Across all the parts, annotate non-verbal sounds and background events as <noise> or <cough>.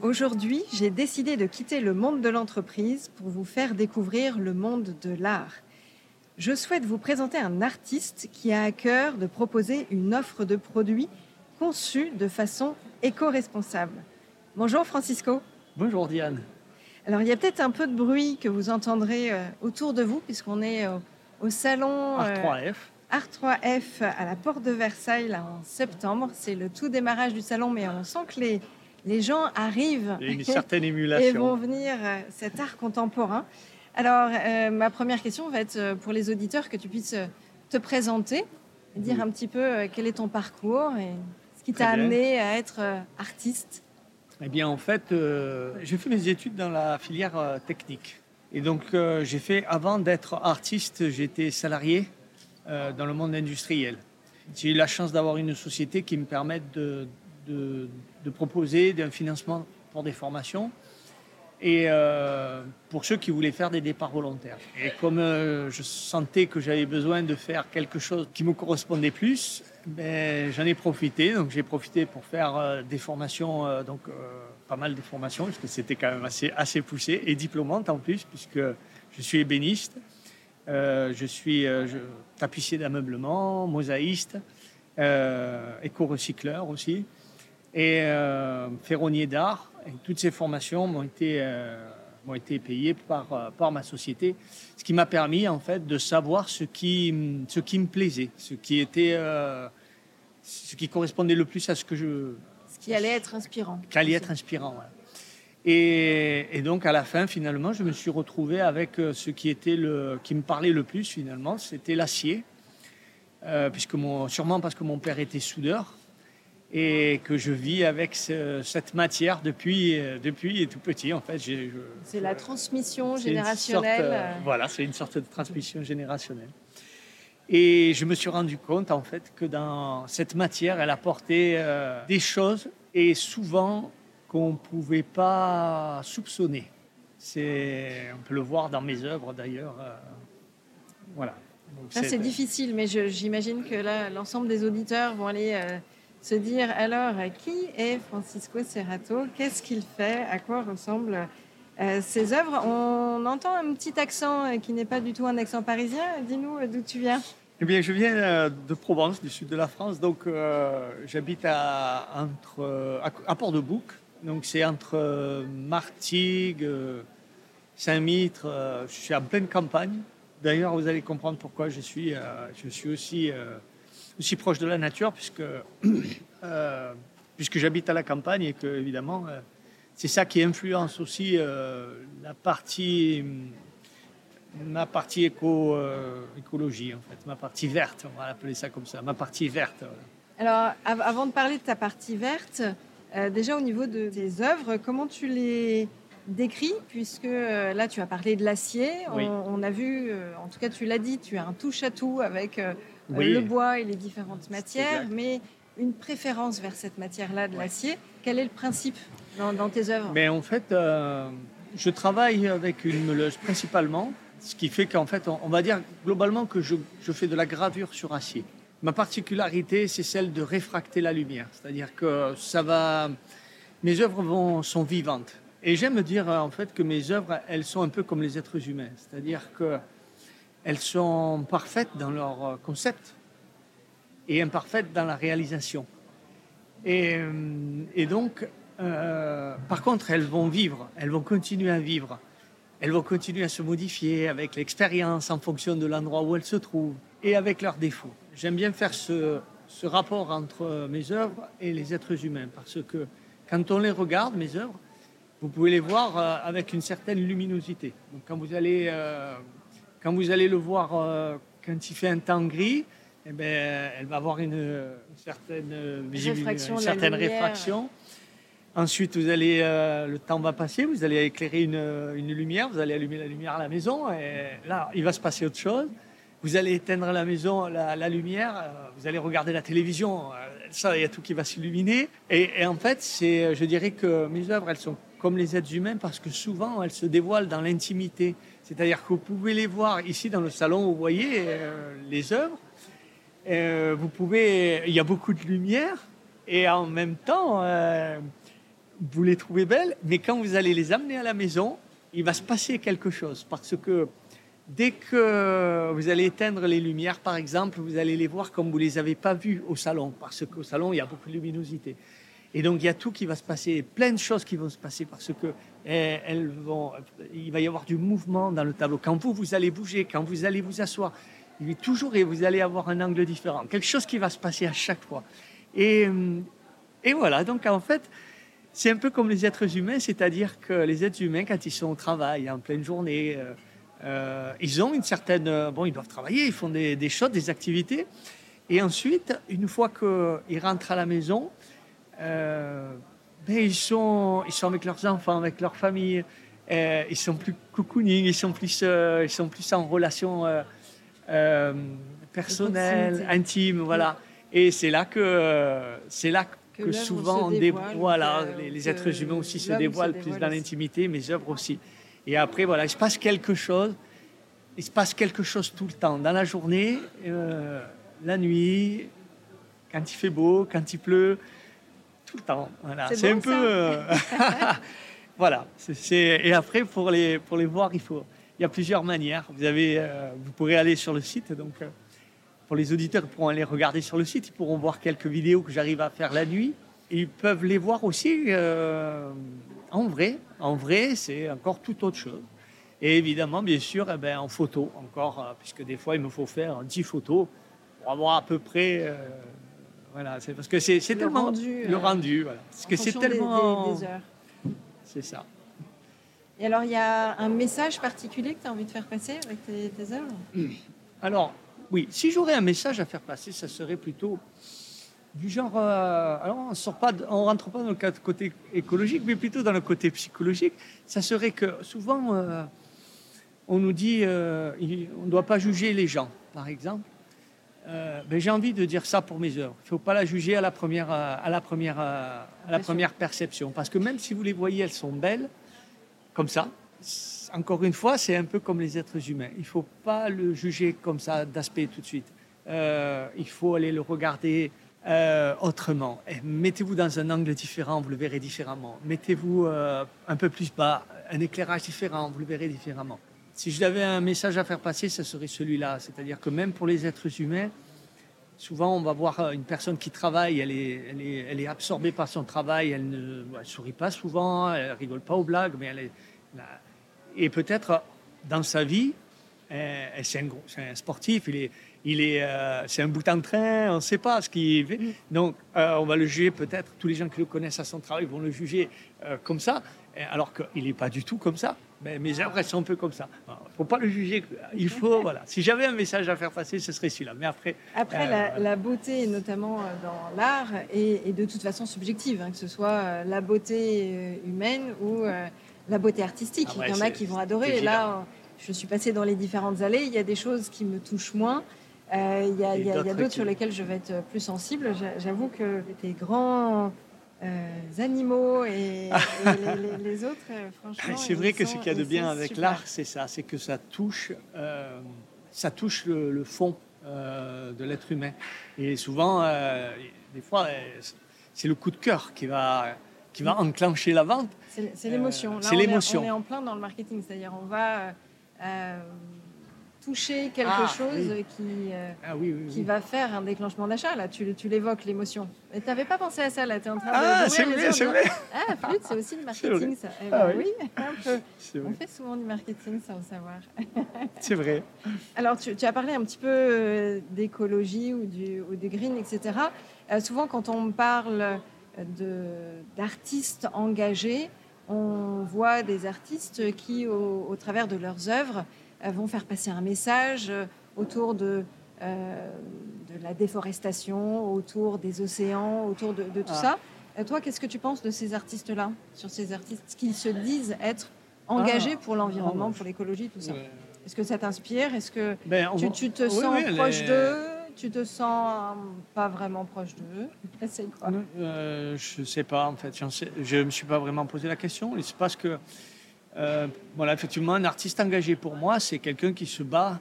Aujourd'hui, j'ai décidé de quitter le monde de l'entreprise pour vous faire découvrir le monde de l'art. Je souhaite vous présenter un artiste qui a à cœur de proposer une offre de produits conçue de façon éco-responsable. Bonjour Francisco. Bonjour Diane. Alors il y a peut-être un peu de bruit que vous entendrez euh, autour de vous puisqu'on est au, au salon R3F. R3F à la porte de Versailles là, en septembre. C'est le tout démarrage du salon mais on sent que les, les gens arrivent Il y a une certaine <laughs> et vont venir euh, cet art contemporain. Alors, euh, ma première question va être euh, pour les auditeurs que tu puisses te présenter, et dire Oui. un petit peu quel est ton parcours et ce qui t'a amené à être artiste. Eh bien, en fait, euh, j'ai fait mes études dans la filière technique. Et donc, euh, j'ai fait, avant d'être artiste, j'étais salarié dans le monde industriel. J'ai eu la chance d'avoir une société qui me permette de, de, proposer un financement pour des formations et euh, pour ceux qui voulaient faire des départs volontaires. Et comme euh, je sentais que j'avais besoin de faire quelque chose qui me correspondait plus, ben, j'en ai profité. Donc j'ai profité pour faire euh, des formations, donc pas mal de formations, parce que c'était quand même assez, assez poussé et diplômante en plus, puisque je suis ébéniste, je suis tapissier d'ameublement, mosaïste, éco-recycleur aussi et euh, ferronnier d'art. Et toutes ces formations m'ont été, euh, m'ont été payées par, euh, par ma société, ce qui m'a permis en fait de savoir ce qui, ce qui me plaisait, ce qui était, euh, ce qui correspondait le plus à ce que je, Ce qui allait être inspirant. qui allait être inspirant. voilà. Et, et donc à la fin, finalement, je me suis retrouvé avec ce qui était le, qui me parlait le plus finalement, c'était l'acier, Euh, puisque mon, sûrement parce que mon père était soudeur et que je vis avec ce- cette matière depuis euh, depuis tout petit. En fait, C'est la transmission générationnelle. sorte, euh, voilà, c'est une sorte de transmission générationnelle. Et je me suis rendu compte en fait que dans cette matière, elle apportait euh, des choses et souvent qu'on ne pouvait pas soupçonner. C'est, on peut le voir dans mes œuvres d'ailleurs. euh, voilà. C'est difficile, mais j'imagine que là, l'ensemble des auditeurs vont aller se dire alors, qui est Francisco Serrato Qu'est-ce qu'il fait À quoi ressemblent euh, ses œuvres On entend un petit accent euh, qui n'est pas du tout un accent parisien. Dis-nous euh, d'où tu viens. Eh bien, je viens de Provence, du sud de la France. Donc, j'habite à, entre, à, Port-de-Bouc. Donc, c'est entre Martigues, Saint-Mitre. je suis en pleine campagne. D'ailleurs, vous allez comprendre pourquoi je suis, je suis aussi, aussi proche de la nature, puisque, <clears throat> euh, puisque j'habite à la campagne et que, évidemment, euh, c'est ça qui influence aussi euh, la partie ma partie éco, écologie, en fait, ma partie verte, on va l'appeler ça comme ça, ma partie verte. voilà. Alors, av- avant de parler de ta partie verte, déjà au niveau de tes œuvres, comment tu les décris Puisque euh, là, tu as parlé de l'acier. Oui. On, on a vu, euh, en tout cas, tu l'as dit, tu as un touche-à-tout avec euh, Oui. le bois et les différentes matières, mais une préférence vers cette matière-là de Ouais. l'acier. Quel est le principe dans, dans tes œuvres? Mais en fait, euh, je travaille avec une meuleuse principalement, ce qui fait qu'en fait, on, on va dire globalement que je, je fais de la gravure sur acier. Ma particularité, c'est celle de réfracter la lumière, c'est-à-dire que ça va, mes œuvres vont, sont vivantes. Et j'aime dire en fait que mes œuvres, elles sont un peu comme les êtres humains, c'est-à-dire que elles sont parfaites dans leur euh, concept et imparfaites dans la réalisation. Et, euh, donc, euh, par contre, elles vont vivre, elles vont continuer à vivre, elles vont continuer à se modifier avec l'expérience en fonction de l'endroit où elles se trouvent et avec leurs défauts. J'aime bien faire ce, rapport entre mes œuvres et les êtres humains parce que quand on les regarde, mes œuvres, vous pouvez les voir avec une certaine luminosité. Donc quand vous allez, quand vous allez le voir euh, quand il fait un temps gris, eh ben, elle va avoir une, une certaine, Réfraction une certaine réfraction. Ensuite, vous allez, euh, le temps va passer, vous allez éclairer une, une, lumière, vous allez allumer la lumière à la maison, et là, il va se passer autre chose. Vous allez éteindre la maison, la, la lumière, euh, vous allez regarder la télévision, ça, il y a tout qui va s'illuminer. Et, et, en fait, c'est, je dirais que mes œuvres, elles sont comme les êtres humains parce que souvent, elles se dévoilent dans l'intimité. C'est-à-dire que vous pouvez les voir ici dans le salon, vous voyez euh, les œuvres. Euh, vous pouvez, il y a beaucoup de lumière et en même temps, euh, vous les trouvez belles, mais quand vous allez les amener à la maison, il va se passer quelque chose parce que dès que vous allez éteindre les lumières, par exemple, vous allez les voir comme vous les avez pas vues au salon parce qu'au salon, il y a beaucoup de luminosité. Et donc, il y a tout qui va se passer, plein de choses qui vont se passer parce que eh, elles vont, il va y avoir du mouvement dans le tableau. Quand vous, vous allez bouger, quand vous allez vous asseoir, il est toujours, et vous allez avoir un angle différent. Quelque chose qui va se passer à chaque fois. Et, et voilà, donc en fait, c'est un peu comme les êtres humains, c'est-à-dire que les êtres humains, quand ils sont au travail, en pleine journée, euh, euh, ils ont une certaine... Bon, ils doivent travailler, ils font des, choses, des activités. Et ensuite, une fois qu'ils rentrent à la maison, euh, ben, ils, sont, ils sont avec leurs enfants, avec leur famille. Euh, ils sont plus cocooning, ils sont plus, euh, ils sont plus en relation euh, personnelle, intime, voilà. Et c'est là que c'est là que, que souvent dévoile, voilà, les, les, êtres humains aussi se dévoilent se plus dans l'intimité, mes œuvres aussi. Et après, voilà, il se passe quelque chose. Il se passe quelque chose tout le temps, dans la journée, la nuit, quand il fait beau, quand il pleut tout le temps. Voilà. C'est bon, un peu. Euh... <laughs> voilà. C est, c est... Et après, pour les, pour les voir, il, faut... il y a plusieurs manières. Vous, avez, euh, vous pourrez aller sur le site. Donc, euh, pour les auditeurs, ils pourront aller regarder sur le site. Ils pourront voir quelques vidéos que j'arrive à faire la nuit. Et ils peuvent les voir aussi euh, en vrai. En vrai, c'est encore tout autre chose. Et évidemment, bien sûr, eh ben, en photo encore, puisque des fois, il me faut faire 10 photos pour avoir à peu près voilà, c'est parce que c'est tellement rendu, le rendu, voilà. Parce que c'est tellement des, des, des heures. C'est ça. Et alors, il y a un message particulier que tu as envie de faire passer avec tes, tes œuvres? Alors, oui, si j'aurais un message à faire passer, ça serait plutôt du genre. Euh, alors, on sort pas, de, on rentre pas dans le côté écologique, mais plutôt dans le côté psychologique. Ça serait que souvent, euh, on nous dit, euh, on ne doit pas juger les gens, par exemple. Euh, ben, j'ai envie de dire ça pour mes œuvres. Il ne faut pas la juger à la première, à la première, à la première perception. Parce que même si vous les voyez, elles sont belles, comme ça. Encore une fois, c'est un peu comme les êtres humains. Il ne faut pas le juger comme ça d'aspect tout de suite. Euh, il faut aller le regarder euh, autrement. Mettez-vous dans un angle différent, vous le verrez différemment. Mettez-vous euh, un peu plus bas, un éclairage différent, vous le verrez différemment. Si j'avais un message à faire passer, ce serait celui-là. C'est-à-dire que même pour les êtres humains, souvent on va voir une personne qui travaille, elle est, elle est, elle est absorbée par son travail, elle ne elle sourit pas souvent, elle rigole pas aux blagues, mais elle est. Et peut-être dans sa vie, c'est un, un, sportif, il est, il est, euh, c'est un bout en train, on ne sait pas ce qu'il fait. Donc euh, on va le juger peut-être, tous les gens qui le connaissent à son travail vont le juger euh, comme ça, alors qu'il n'est pas du tout comme ça. Mais mes œuvres, elles sont un peu comme ça. Il ne faut pas le juger. Il faut, <laughs> voilà. Si j'avais un message à faire passer, ce serait celui-là. Mais après. Après, euh, la, la, beauté, notamment dans l'art, est, est, de toute façon subjective, hein, que ce soit la beauté humaine ou euh, la beauté artistique. Ah ouais, il y en a qui vont adorer. Et là, je suis passée dans les différentes allées. Il y a des choses qui me touchent moins. Euh, il y a, a d'autres qui... sur lesquelles je vais être plus sensible. J'avoue que tes grands euh, animaux et, et <laughs> les, les, les, autres, euh, franchement. C'est vrai que ce qu'il y a de bien avec l'art, c'est ça, c'est que ça touche, euh, ça touche le, le fond euh, de l'être humain. Et souvent, des fois, c'est le coup de cœur qui va, qui va enclencher la vente. C'est l'émotion. c'est l'émotion. On est en plein dans le marketing, c'est-à-dire on va toucher quelque ah, chose oui. qui, euh, ah, oui, oui, qui va faire un déclenchement d'achat. Là, tu, tu l'évoques, l'émotion. Et tu n'avais pas pensé à ça, là, tu es en train ah, de. c'est vrai, c'est vrai. Ah, flûte, c'est aussi du <laughs> marketing, ça. Eh ben, oui, un peu. <laughs> On fait souvent du marketing sans le savoir. <laughs> c'est vrai. Alors, tu, tu, as parlé un petit peu euh, d'écologie ou du, ou du green, etc. Euh, souvent, quand on parle d'artistes engagés, on voit des artistes qui, au, au travers de leurs œuvres, vont faire passer un message autour de, euh, de la déforestation, autour des océans, autour de, de tout ah. ça. Et toi, qu'est-ce que tu penses de ces artistes-là Sur ces artistes qui se disent être engagés Ah. pour l'environnement, Ah. pour l'écologie, tout ça? Ouais. Est-ce que ça t'inspire? Est-ce que Ben, tu, te Oui, sens oui, proche les- d'eux? Tu te sens euh, pas vraiment proche d'eux? <laughs> C'est quoi? Euh, je ne sais pas, en fait. je ne me suis pas vraiment posé la question. Il se passe que, euh, voilà, effectivement, un artiste engagé pour moi, c'est quelqu'un qui se bat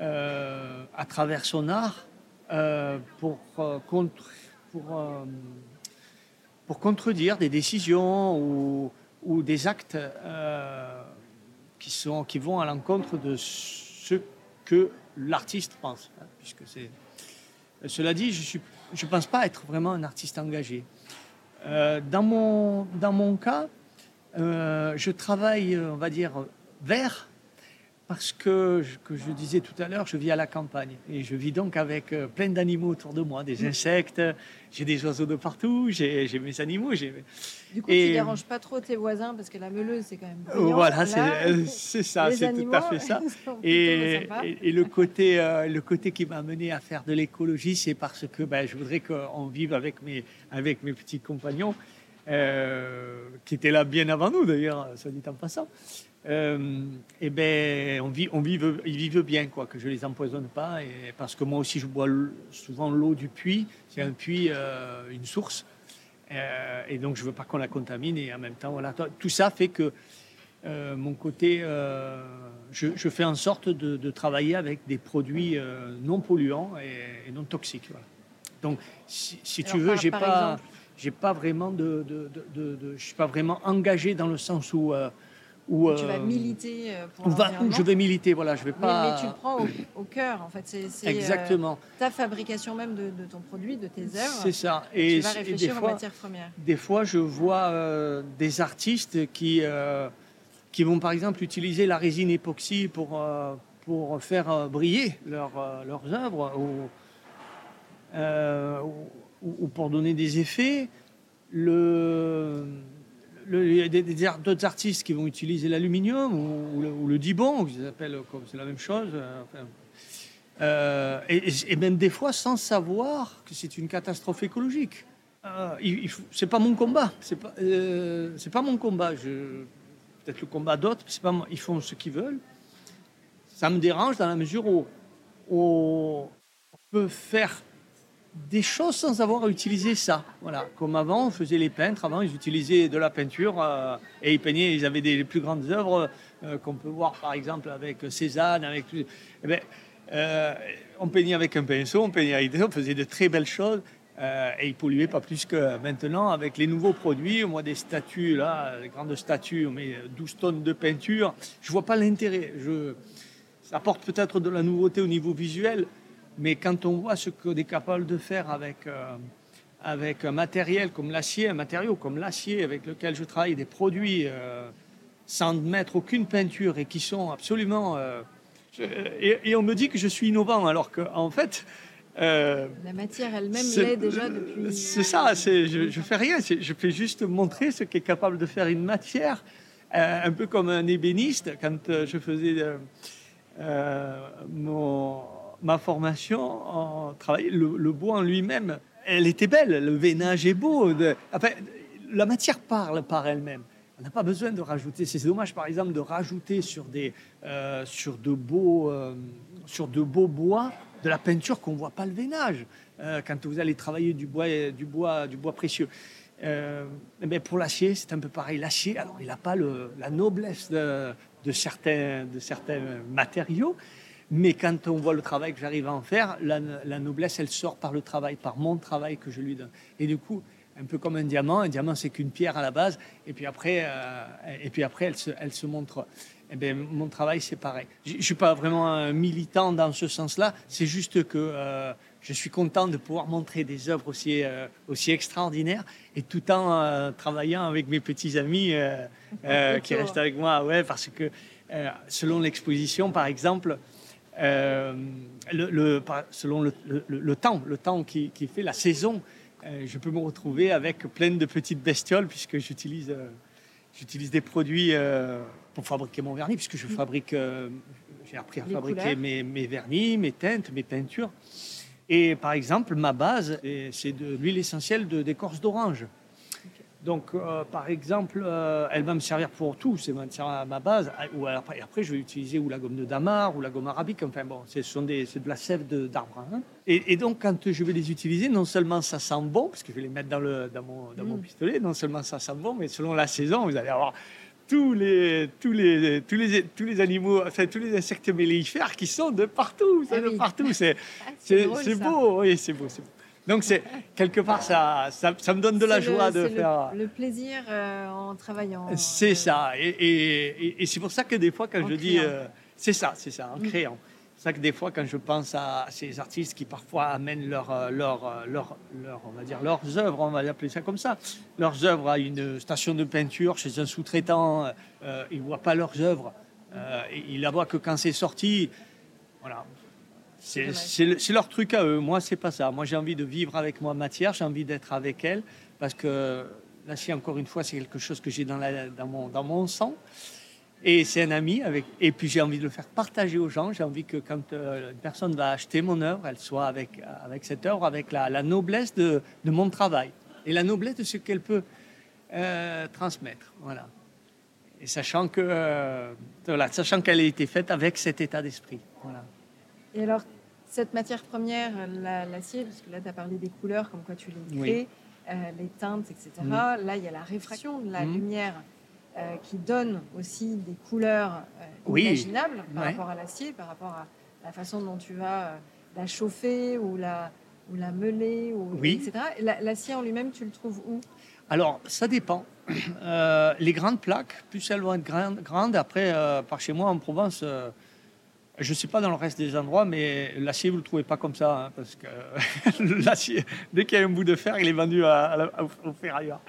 euh, à travers son art euh, pour, euh, contre, pour, euh, pour contredire des décisions ou, ou des actes euh, qui, sont, qui vont à l'encontre de ce que l'artiste pense. hein, puisque c'est cela dit, je ne je pense pas être vraiment un artiste engagé. Euh, dans, mon, dans mon cas, euh, je travaille, euh, on va dire, vert, parce que, que je disais tout à l'heure, je vis à la campagne. Et je vis donc avec euh, plein d'animaux autour de moi, des insectes, j'ai des oiseaux de partout, j'ai mes animaux. Du coup, Et- tu déranges pas trop tes voisins parce que la meuleuse, c'est quand même brillant. Voilà, Là, c'est ça, c'est tout à fait ça. <laughs> Et, sympas. et- et le côté, euh, le côté qui m'a amené à faire de l'écologie, c'est parce que ben, je voudrais qu'on vive avec mes, avec mes petits compagnons, euh, qui étaient là bien avant nous d'ailleurs, soit dit en passant. Euh, et ben, on vit, on vive, ils vivent bien, quoi, que je les empoisonne pas, et parce que moi aussi je bois souvent l'eau du puits. C'est un puits, euh, une source, et donc je veux pas qu'on la contamine. Et en même temps, voilà, tout ça fait que mon côté, je, je fais en sorte de, de travailler avec des produits non polluants et, et non toxiques. voilà. Donc, si, si tu veux, j'ai pas, exemple j'ai pas vraiment de, je suis pas vraiment engagé dans le sens où, euh, où tu vas euh, militer euh, pour va- je vais militer. Voilà, je vais Mais, pas. mais tu le prends au, au cœur, en fait. C'est euh, Exactement, ta fabrication même de, de ton produit, de tes œuvres. c'est ça. tu Et, vas et des réfléchir aux fois, matières premières. des fois, je vois euh, des artistes qui, euh, qui vont par exemple utiliser la résine époxy pour, pour faire briller leur, leurs œuvres ou, ou- ou pour donner des effets. Le, le- des- d'autres artistes qui vont utiliser l'aluminium ou, le, ou le appellent comme c'est la même chose. euh, euh, et, même des fois sans savoir que c'est une catastrophe écologique. Euh, c'est pas mon combat. C'est pas, euh, pas mon combat. Peut-être le combat d'autres. C'est pas. Ils font ce qu'ils veulent. Ça me dérange dans la mesure où on peut faire des choses sans avoir à utiliser ça. Voilà. Comme avant, on faisait les peintres. Avant, ils utilisaient de la peinture euh, et ils peignaient. Ils avaient des plus grandes œuvres euh, qu'on peut voir, par exemple, avec Cézanne, avec. Eh ben, euh, on peignait avec un pinceau, on peignait avec des on faisait de très belles choses. et ils polluaient pas plus que maintenant avec les nouveaux produits. Moi, des statues, là, des grandes statues, on met 12 tonnes de peinture. Je vois pas l'intérêt. Ça apporte peut-être de la nouveauté au niveau visuel, mais quand on voit ce qu'on est capable de faire avec, euh, avec un matériel comme l'acier, un matériau comme l'acier avec lequel je travaille, des produits euh, sans mettre aucune peinture et qui sont absolument... euh, je- et, et on me dit que je suis innovant, alors qu'en fait... euh, La matière elle-même l'est déjà depuis. C'est ça, c'est, je, je fais rien, je fais juste montrer ce qu'est capable de faire une matière, un peu comme un ébéniste. Quand je faisais euh, mon- ma formation en travail, le, bois en lui-même, elle était belle, le veinage est beau. enfin, la matière parle par elle-même. On n'a pas besoin de rajouter. C'est dommage, par exemple, de rajouter sur, des, euh, sur, de, beaux, euh, sur de beaux bois de la peinture qu'on ne voit pas le veinage euh, quand vous allez travailler du bois, du bois, du bois précieux. Ben, pour l'acier, c'est un peu pareil. L'acier, alors il n'a pas la noblesse de certains, de certains matériaux, mais quand on voit le travail que j'arrive à en faire, la, la noblesse, elle sort par le travail, par mon travail que je lui donne. Et du coup, un peu comme un diamant, un diamant, c'est qu'une pierre à la base, et puis après, euh, et puis après elle, se, elle se montre. Eh ben, mon travail, c'est pareil. Je ne suis pas vraiment un militant dans ce sens-là, c'est juste que euh, je suis content de pouvoir montrer des œuvres aussi, euh, aussi extraordinaires, et tout en travaillant avec mes petits amis <laughs> qui restent avec moi. Ouais, parce que selon l'exposition, par exemple, euh, le, le- par- selon le, temps, le temps qui, qui fait la saison, euh, je peux me retrouver avec plein de petites bestioles puisque j'utilise euh, j'utilise des produits pour fabriquer mon vernis puisque je fabrique euh, j'ai appris à Les fabriquer mes, mes vernis, mes teintes, mes peintures. Et par exemple, ma base, c'est de l'huile essentielle d'écorce d'orange. Donc, euh, par exemple, euh, elle va me servir pour tout, c'est ma, ma base. Ah, ou après, après, je vais utiliser ou la gomme de damar ou la gomme arabique. Enfin bon, ce sont des, c'est de la sève d'arbre. Hein. Et, donc, quand je vais les utiliser, non seulement ça sent bon, parce que je vais les mettre dans, le, dans, mon, dans mon mm. pistolet, non seulement ça sent bon, mais selon la saison, vous allez avoir tous les, tous les, tous les, tous les animaux, enfin tous les insectes mellifères qui sont de partout, ah de partout. C'est, <laughs> ah, c'est, beau, oui, c'est beau, c'est beau. Donc c'est quelque part ça, ça, ça, me donne de la joie de faire. Le, plaisir euh, en travaillant. C'est ça, et, et, et c'est pour ça que des fois quand je dis, euh, c'est ça, c'est ça, en mm. créant. C'est ça que des fois quand je pense à ces artistes qui parfois amènent leur, euh, leur, leur, leur on va dire leurs œuvres, on va appeler ça comme ça, leurs œuvres à une station de peinture chez un sous-traitant, euh, ils voient pas leurs œuvres, ils la voient que quand c'est sorti. Voilà, c'est leur truc à eux. Moi, c'est pas ça. Moi, j'ai envie de vivre avec moi matière, j'ai envie d'être avec elle, parce que l'acier, encore une fois, c'est quelque chose que j'ai dans, dans, mon, dans mon sang. Et c'est un ami. Avec, et puis, j'ai envie de le faire partager aux gens. J'ai envie que quand euh, une personne va acheter mon œuvre, elle soit avec, avec cette œuvre, avec la, la noblesse de, de, mon travail et la noblesse de ce qu'elle peut euh, transmettre. Voilà. Et sachant que euh, voilà, sachant qu'elle a été faite avec cet état d'esprit. Voilà. Et alors, cette matière première, l'acier, parce que là, tu as parlé des couleurs, comme quoi tu les crées, euh, les teintes, etc. Là, il y a la réfraction de la mm. lumière euh, qui donne aussi des couleurs euh, imaginables par rapport à l'acier, par rapport à la façon dont tu vas la chauffer ou la, ou la meuler, ou, etc. L'acier en lui-même, tu le trouves où? Alors, ça dépend. les grandes plaques, plus elles vont être grandes, grandes après, par chez moi en Provence, je ne sais pas dans le reste des endroits, mais l'acier, vous ne le trouvez pas comme ça, hein, parce que <laughs> l'acier, dès qu'il y a un bout de fer, il est vendu à, au ferrailleur.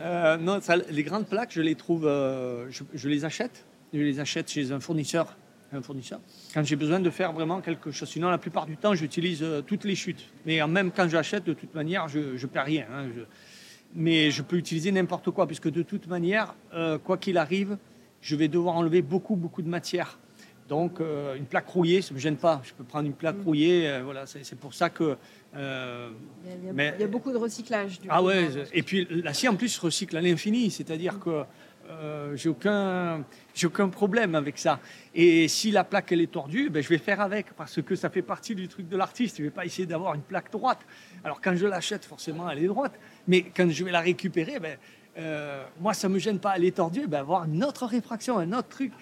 Euh, non, les grandes plaques, je les trouve, euh, je, les achète. Je les achète chez un fournisseur. Quand j'ai besoin de faire vraiment quelque chose. Sinon, la plupart du temps, j'utilise euh, toutes les chutes. Mais même quand j'achète, de toute manière, je ne perds rien. Hein, mais je peux utiliser n'importe quoi, puisque de toute manière, quoi qu'il arrive, je vais devoir enlever beaucoup, beaucoup de matière. Donc, euh, une plaque rouillée, ça ne me gêne pas. Je peux prendre une plaque mm. rouillée. Euh, voilà, c'est pour ça que. Euh, il, y a, mais, il, y a, beaucoup de recyclage. Du ah ouais, et puis l'acier en plus recycle à l'infini. C'est-à-dire mm. que j'ai aucun, aucun problème avec ça. Et si la plaque elle est tordue, ben, je vais faire avec parce que ça fait partie du truc de l'artiste. Je ne vais pas essayer d'avoir une plaque droite. Alors quand je l'achète, forcément, elle est droite. Mais quand je vais la récupérer, ben, moi, ça ne me gêne pas. Elle est tordue, ben, avoir une autre réfraction, un autre truc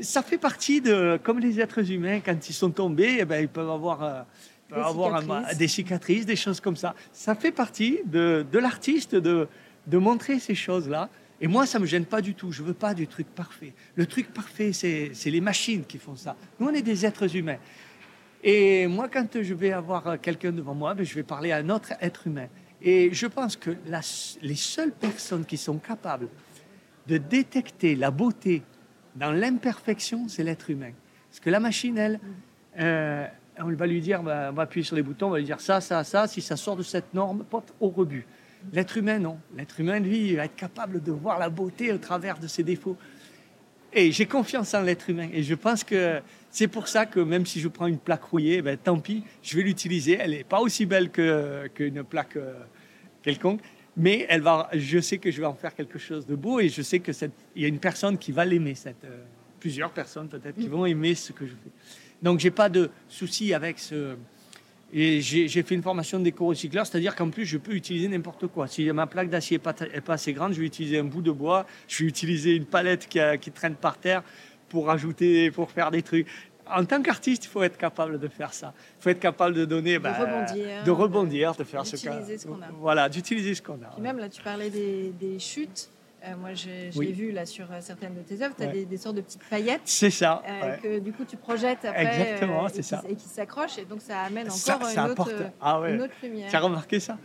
ça fait partie de, comme les êtres humains, quand ils sont tombés, eh ben, ils peuvent avoir, euh, des, avoir cicatrices. des, cicatrices. des choses comme ça. Ça fait partie de, de l'artiste de, de montrer ces choses-là. Et moi, ça me gêne pas du tout. Je veux pas du truc parfait. Le truc parfait, c'est les machines qui font ça. Nous, on est des êtres humains. Et moi, quand je vais avoir quelqu'un devant moi, ben, je vais parler à un autre être humain. Et je pense que la, les seules personnes qui sont capables de détecter la beauté dans l'imperfection, c'est l'être humain. Parce que la machine, elle, euh, on va lui dire, on va appuyer sur les boutons, on va lui dire ça, ça, ça, si ça sort de cette norme, porte au rebut. L'être humain, non. L'être humain, lui, va être capable de voir la beauté au travers de ses défauts. Et j'ai confiance en l'être humain. Et je pense que c'est pour ça que même si je prends une plaque rouillée, ben, tant pis, je vais l'utiliser. Elle n'est pas aussi belle qu'une plaque euh, quelconque mais elle va, je sais que je vais en faire quelque chose de beau et je sais que il y a une personne qui va l'aimer, cette, euh, plusieurs personnes peut-être qui vont aimer ce que je fais. Donc j'ai pas de souci avec ce. Et j'ai fait une formation de déco-recycleur, c'est-à-dire qu'en plus je peux utiliser n'importe quoi. Si ma plaque d'acier n'est pas, pas, assez grande, je vais utiliser un bout de bois, je vais utiliser une palette qui, qui traîne par terre pour ajouter, pour faire des trucs en tant qu'artiste, il faut être capable de faire ça. Il faut être capable de donner, de, bah, rebondir, de rebondir, de, faire ce qu'on a. Voilà, d'utiliser ce qu'on a. Puis même là, tu parlais des, chutes. Euh, moi, je, l'ai vu là sur euh, certaines de tes œuvres, tu as des, sortes de petites paillettes. C'est ça. Euh, que du coup tu projettes après. Exactement, c'est ça. Et qui s'accrochent, et donc ça amène encore une, autre, ah une, autre, lumière. Tu as remarqué ça?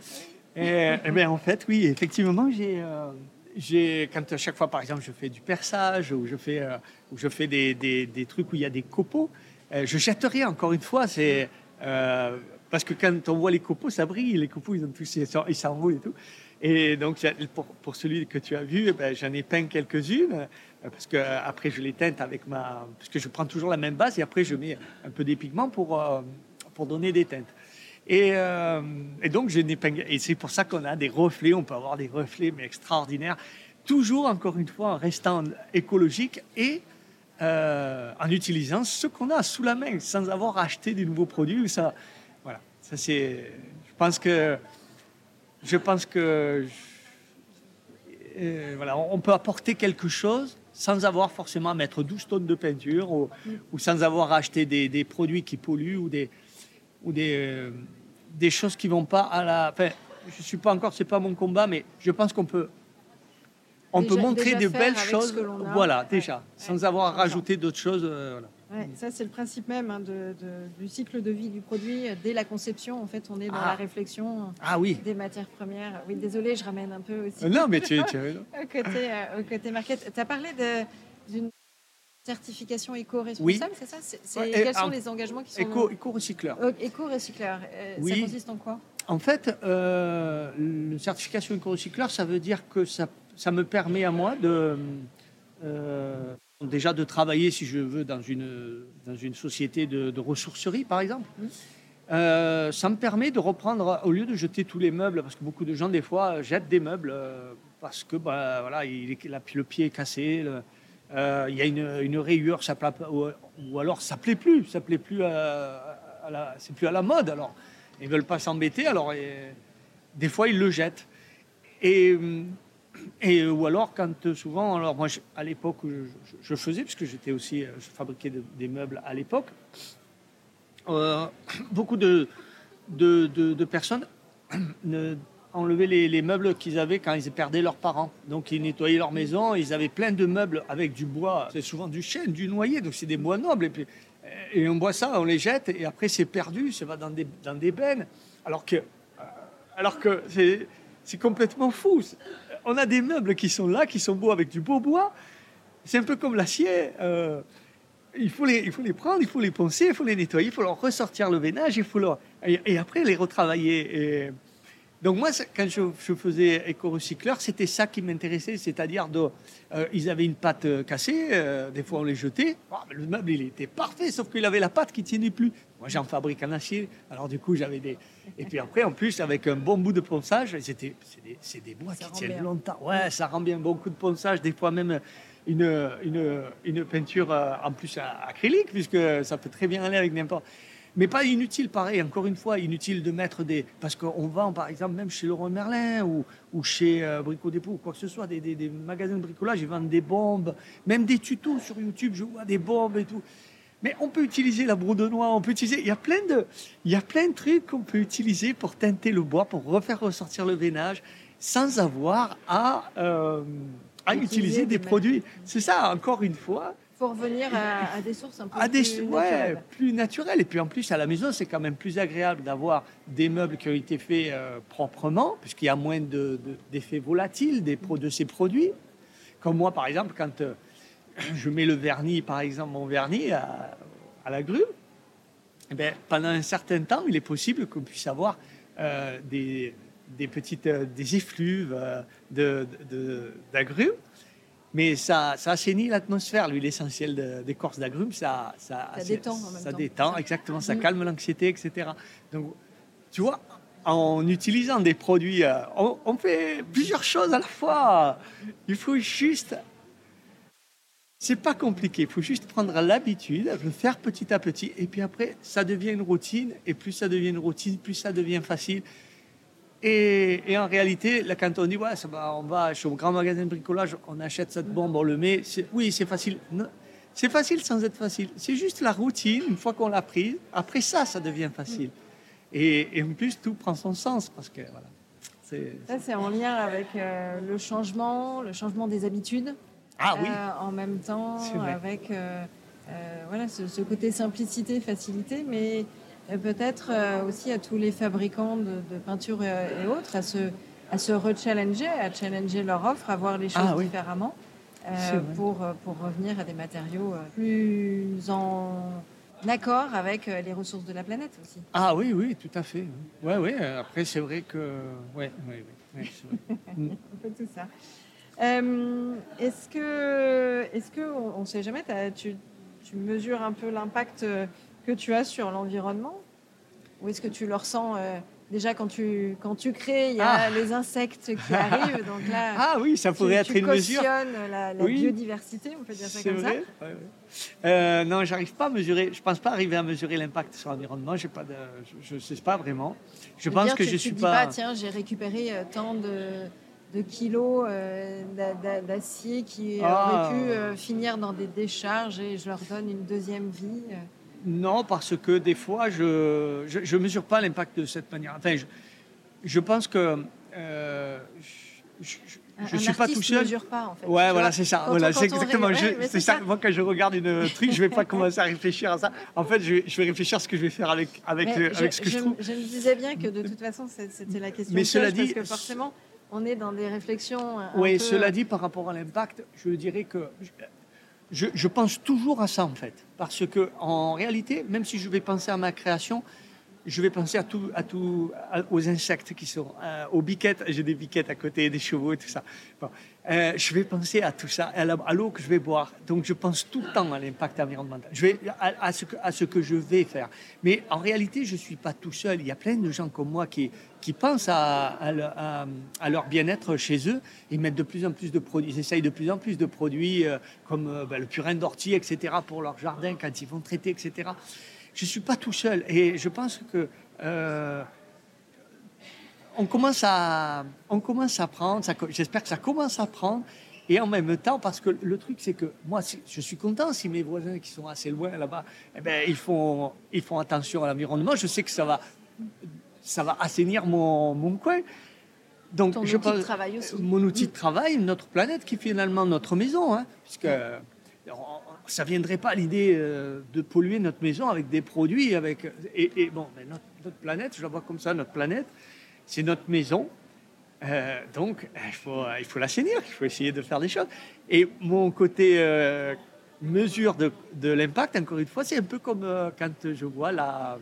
Et, eh bien, En fait, oui, effectivement, j'ai quand à chaque fois, par exemple, je fais du perçage ou je fais, euh, des, trucs où il y a des copeaux, euh, je jette rien. Encore une fois, c'est euh, parce que quand on voit les copeaux, ça brille. Les copeaux, ils ont tous, ils s'envolent et tout. Et donc, pour, pour, celui que tu as vu, ben, j'en ai peint quelques-unes parce que après je les teinte avec ma, parce que je prends toujours la même base et après je mets un peu des pigments pour pour donner des teintes. Et, euh, et donc, j'ai une épingle. Et c'est pour ça qu'on a des reflets. On peut avoir des reflets, mais extraordinaires. Toujours, encore une fois, en restant écologique et euh, en utilisant ce qu'on a sous la main, sans avoir acheté des nouveaux produits. Ça, voilà. Ça, c'est. Je pense que. Je pense que. euh, voilà, on peut apporter quelque chose sans avoir forcément à mettre 12 tonnes de peinture ou, sans avoir à acheter des, des produits qui polluent ou des, ou des, euh, des choses qui vont pas à la. Enfin, je suis pas encore, c'est pas mon combat, mais je pense qu'on peut. On Déjà- peut montrer déjà de faire belles choses, voilà, Ouais. déjà, Ouais. sans avoir à rajouter d'autres choses. euh, voilà. Ouais, ça, c'est le principe même hein, de- de- du cycle de vie du produit. Dès la conception, en fait, on est dans Ah. la réflexion Ah oui. des matières premières. Oui, désolé, je ramène un peu aussi Euh, Non, mais tu, tu as raison. <laughs> au côté, euh, au côté market. Tu as parlé d'une certification éco-responsable, Oui. c'est ça Ouais, Quels sont les engagements qui sont Éco, éco-recycleur. Euh, éco-recycleur euh, Oui. Ça consiste en quoi En fait, euh, le certification éco-recycleur, ça veut dire que ça, ça me permet à moi de euh, déjà de travailler, si je veux, dans une, dans une société de, de ressourcerie, par exemple. Euh, ça me permet de reprendre, au lieu de jeter tous les meubles, parce que beaucoup de gens, des fois, jettent des meubles euh, parce que bah, voilà, il la- le pied est cassé, le- euh, il y a une, une rayure, ça pas- ou, ou alors ça plaît plus, ça plaît plus à, la, c'est plus à la mode. Alors, ils veulent pas s'embêter, alors et, des fois ils le jettent. Et, et ou alors quand euh, souvent, alors moi je- à l'époque je, je- faisais, puisque j'étais aussi, euh, je fabriquais de- des meubles à l'époque, euh, <coughs> beaucoup de, de, de- de personnes ne- enlevaient les, les meubles qu'ils avaient quand ils perdaient leurs parents. Donc ils nettoyaient leur maison, ils avaient plein de meubles avec du bois, c'est souvent du chêne, du noyer, donc c'est des bois nobles. Et, puis, et on boit ça, on les jette, et après c'est perdu, ça va dans des, dans des bennes. Alors que, euh, alors que c'est, c'est complètement fou. On a des meubles qui sont là, qui sont beaux avec du beau bois. C'est un peu comme l'acier. euh, il, faut les, il faut les prendre, il faut les poncer, il faut les nettoyer, il faut leur ressortir le veinage, il faut leur, et, et après les retravailler. Et donc moi, quand je, je faisais éco-recycleur, c'était ça qui m'intéressait, c'est-à-dire de, euh, ils avaient une pâte euh, cassée, euh, des fois on les jetait, Ah, le meuble il était parfait, sauf qu'il avait la pâte qui tienait plus. Moi j'en fabrique en acier, alors du coup j'avais des... Et puis après en plus avec un bon bout de ponçage, c'était, c'est des, c'est des bois Ça qui tiennent bien. longtemps. Ouais, ça rend bien beaucoup de ponçage, des fois même une, une, une peinture en plus acrylique, puisque ça peut très bien aller avec n'importe... Mais pas inutile, pareil, encore une fois, inutile de mettre des... Parce qu'on vend, par exemple, même chez Leroy Merlin ou, ou chez euh, Brico Dépôt ou quoi que ce soit, des, des- des magasins de bricolage, ils vendent des bombes, même des tutos sur YouTube, je vois des bombes et tout. Mais on peut utiliser la noix, on peut utiliser... Il y a plein de, il y a plein de trucs qu'on peut utiliser pour teinter le bois, pour refaire ressortir le veinage, sans avoir à, euh, à Utiliser utiliser des des produits. C'est ça, encore une fois, Faut revenir à, à des sources un peu à des, plus ouais, naturelles. plus. Et puis en plus, à la maison, c'est quand même plus agréable d'avoir des meubles qui ont été faits euh, proprement, puisqu'il y a moins de- de- d'effets volatiles des de ces produits. Comme moi, par exemple, quand euh, je mets le vernis, par exemple, mon vernis à, à la grue, eh ben, pendant un certain temps, il est possible qu'on puisse avoir euh, des, des petites des effluves euh, de, de- d'agrumes. Mais ça, ça assainit l'atmosphère. L'huile essentielle de- d'écorce d'agrumes, ça, ça, Ça détend en même ça temps. détend, exactement. Ça Mm. calme l'anxiété, etc. Donc, tu vois, en utilisant des produits, euh, on, on fait plusieurs choses à la fois. Il faut juste. C'est pas compliqué. Il faut juste prendre l'habitude, le faire petit à petit, et puis après, ça devient une routine. Et plus ça devient une routine, plus ça devient facile. Et, et en réalité, là, quand on dit, ouais, ça va, on va chez un grand magasin de bricolage, on achète cette bombe, on le met, c'est- oui, c'est facile. C'est facile sans être facile. C'est juste la routine, une fois qu'on l'a prise, après ça, ça devient facile. Et, et en plus, tout prend son sens, parce que voilà. C'est- Ça, c'est en lien avec euh, le changement, le changement des habitudes. Ah oui, Euh, en même temps, avec euh, voilà, ce, ce côté simplicité, facilité, mais euh, peut-être euh, aussi à tous les fabricants de, de peinture euh, et autres à se, à se rechallenger, à challenger leur offre, à voir les choses Ah oui. différemment euh, pour, pour revenir à des matériaux plus en accord avec les ressources de la planète aussi. ah oui, oui, tout à fait. Ouais, ouais. Après, c'est vrai que, ouais, ouais, ouais, ouais, c'est vrai. <laughs> Un peu tout ça. Euh, est-ce que, est-ce que, on ne sait jamais, tu, tu mesures un peu l'impact que tu as sur l'environnement Ou est-ce que tu le ressens euh, déjà quand tu, quand tu crées, il y a Ah. les insectes qui arrivent. <laughs> Donc là, Ah oui, ça tu, pourrait être tu une mesure. cautionnes la, la Oui. biodiversité, on peut dire ça comme vrai Ouais, ouais. Euh, non, j'arrive pas à mesurer. Je pense pas arriver à mesurer l'impact sur l'environnement. J'ai pas de, je ne sais pas vraiment. Je ça. pense dire, que tu, je suis dis pas. tiens, j'ai récupéré euh, tant de, de kilos euh, d'a- d'a- d'acier qui Ah. auraient pu euh, finir dans des décharges et je leur donne une deuxième vie. Euh. Non, parce que des fois, je je, je mesure pas l'impact de cette manière. Enfin, je, je pense que euh, je, je, je un suis pas tout seul. mesure pas en fait. Ouais, voilà, c'est ça. quand Voilà, c'est exactement. c'est ça. ça. Moi, quand je regarde une truc, je vais pas commencer à réfléchir à ça. En fait, je vais, je vais réfléchir à ce que je vais faire avec avec, Mais le- je, avec ce que je, je- trouve. je me disais bien que de toute façon, c'était la question. Mais cela dit- parce que forcément, on est dans des réflexions. un Oui, peu, cela euh, dit, par rapport à l'impact, je dirais que je, pense toujours à ça en fait, parce que en réalité, même si je vais penser à ma création, je vais penser à tout, à tout, aux insectes qui sont, euh, aux biquettes. J'ai des biquettes à côté, des chevaux et tout ça. Bon, euh, je vais penser à tout ça, à l'eau que je vais boire. Donc, je pense tout le temps à l'impact environnemental. À, ce que, je vais faire. Mais en réalité, je suis pas tout seul. Il y a plein de gens comme moi qui pensent à, à le- à- à leur bien-être chez eux. Ils mettent de plus en plus de produits. Ils essayent de plus en plus de produits euh, comme euh, ben, le purin d'ortie, etc. pour leur jardin quand ils vont traiter, etc. Je suis pas tout seul et je pense que on commence à on commence à prendre. J'espère que ça commence à prendre. Et en même temps, parce que le truc, c'est que moi, je suis content si mes voisins qui sont assez loin là-bas, eh ben, ils, font, ils font attention à l'environnement. Je sais que ça va, ça va assainir mon, mon coin. Donc, Ton je outil de pense- travail aussi. Mon outil de travail, notre planète, qui est finalement notre maison. Hein, puisque on- ça viendrait pas l'idée euh, de polluer notre maison avec des produits. Avec, et, et bon, mais notre, notre planète, je la vois comme ça, notre planète, c'est notre maison. Euh, donc, euh, il faut, il faut l'assainir, il faut essayer de faire des choses. Et mon côté euh, mesure de, l'impact, encore une fois, c'est un peu comme euh, quand je vois la,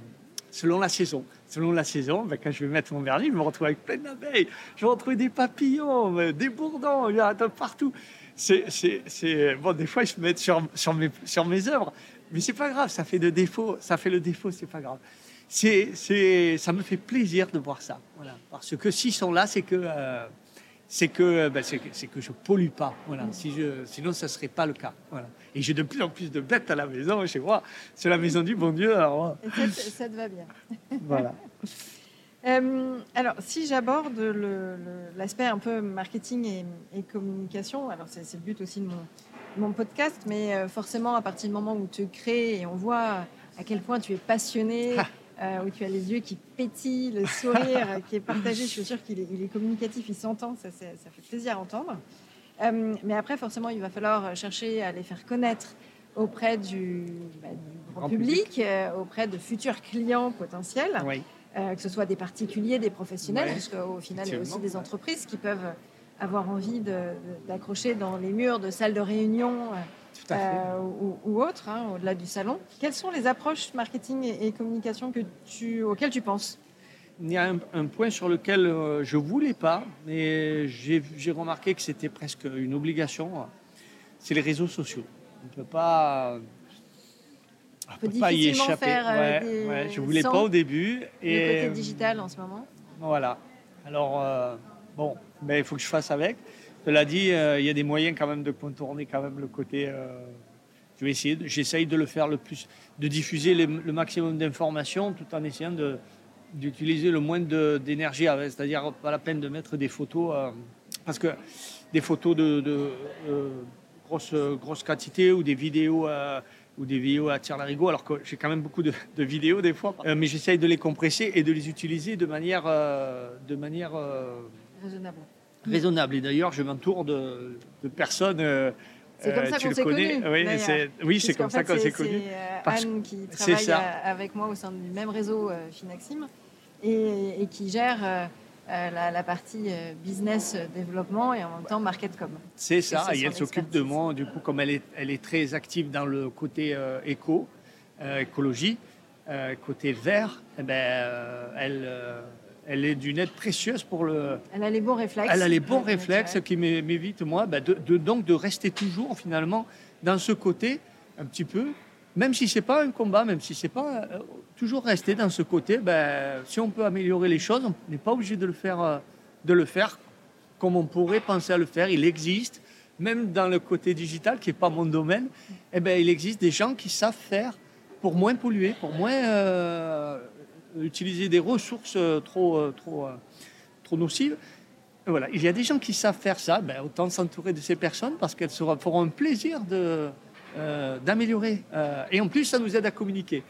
selon la saison. Selon la saison, ben, quand je vais mettre mon vernis, je me retrouve avec plein d'abeilles, je vais retrouver des papillons, euh, des bourdons, il y en a partout. C'est, bon, des fois, je me mets sur, sur, mes, sur mes œuvres, mais c'est pas grave, ça fait de défaut, ça fait le défaut, c'est pas grave. C'est, ça me fait plaisir de voir ça, voilà. Parce que s'ils sont là, c'est que, euh, c'est que, ben, c'est que, c'est que je pollue pas, voilà. Si je, sinon, ça serait pas le cas, voilà. Et j'ai de plus en plus de bêtes à la maison chez moi. C'est la maison du bon Dieu, alors Et ça, te- ça te va bien. <laughs> voilà. Euh, alors, si j'aborde l'aspect un peu marketing et, et communication, alors c'est le but aussi de mon, mon podcast, mais euh, forcément, à partir du moment où tu crées et on voit à quel point tu es passionné, euh, où tu as les yeux qui pétillent, le sourire qui est partagé, je suis sûre qu'il est, il est communicatif, il s'entend, ça, fait plaisir à entendre. Euh, mais après, forcément, il va falloir chercher à les faire connaître auprès du, bah, du grand Grand public, euh, auprès de futurs clients potentiels Oui. que ce soit des particuliers, des professionnels, Ouais, puisqu'au final, il y a aussi des entreprises qui peuvent avoir envie d'accrocher dans les murs de salles de réunion. Euh, ou, ou autres, hein, au-delà du salon. Quelles sont les approches marketing et, et communication que tu, auxquelles tu penses? Il y a un, un point sur lequel euh, je voulais pas, mais j'ai remarqué que c'était presque une obligation. C'est les réseaux sociaux. On ne peut pas. On peut peut pas y échapper. faire, euh, Ouais, des- ouais, je voulais sans pas au début. le Et côté digital en ce moment Voilà. Alors, bon, ben, il faut que je fasse avec. Cela dit, euh, il y a des moyens quand même de contourner quand même le côté. euh, je vais essayer, j'essaye de le faire le plus, de diffuser le, maximum d'informations tout en essayant d'utiliser le moins d'énergie. C'est-à-dire pas la peine de mettre des photos euh, parce que des photos de, de, grosse quantité ou des vidéos. ou des vidéos à tir larigot, alors que j'ai quand même beaucoup de, vidéos des fois, mais j'essaye de les compresser et de les utiliser de manière, de manière raisonnable. Raisonnable. Et d'ailleurs, je m'entoure de, de personnes. euh, C'est comme euh, ça tu qu'on le s'est connus, Oui, c'est comme ça qu'on s'est connus. C'est euh, Parce- Anne qui travaille avec moi au sein du même réseau euh, Finaxim et, et qui gère euh, euh, la, la partie euh, business euh, développement et en même temps market com. C'est ça. Et elle s'occupe de moi, du coup, comme elle est, elle est très active dans le côté euh, éco, euh, écologie, euh, côté vert, eh ben, euh, elle, euh, elle est d'une aide précieuse pour le, Elle a les bons réflexes. Elle a les bons réflexes qui m'é- m'évitent, moi, bah, de, de- donc de rester toujours, finalement, dans ce côté, un petit peu, même si c'est pas un combat, même si c'est pas euh, toujours rester dans ce côté, ben, si on peut améliorer les choses, on n'est pas obligé de le faire, euh, de le faire comme on pourrait penser à le faire. Il existe, même dans le côté digital, qui n'est pas mon domaine, eh ben, il existe des gens qui savent faire pour moins polluer, pour moins euh, utiliser des ressources trop, trop, trop nocives. voilà, il y a des gens qui savent faire ça, ben, autant s'entourer de ces personnes parce qu'elles feront un plaisir euh, d'améliorer. Euh, et en plus, ça nous aide à communiquer.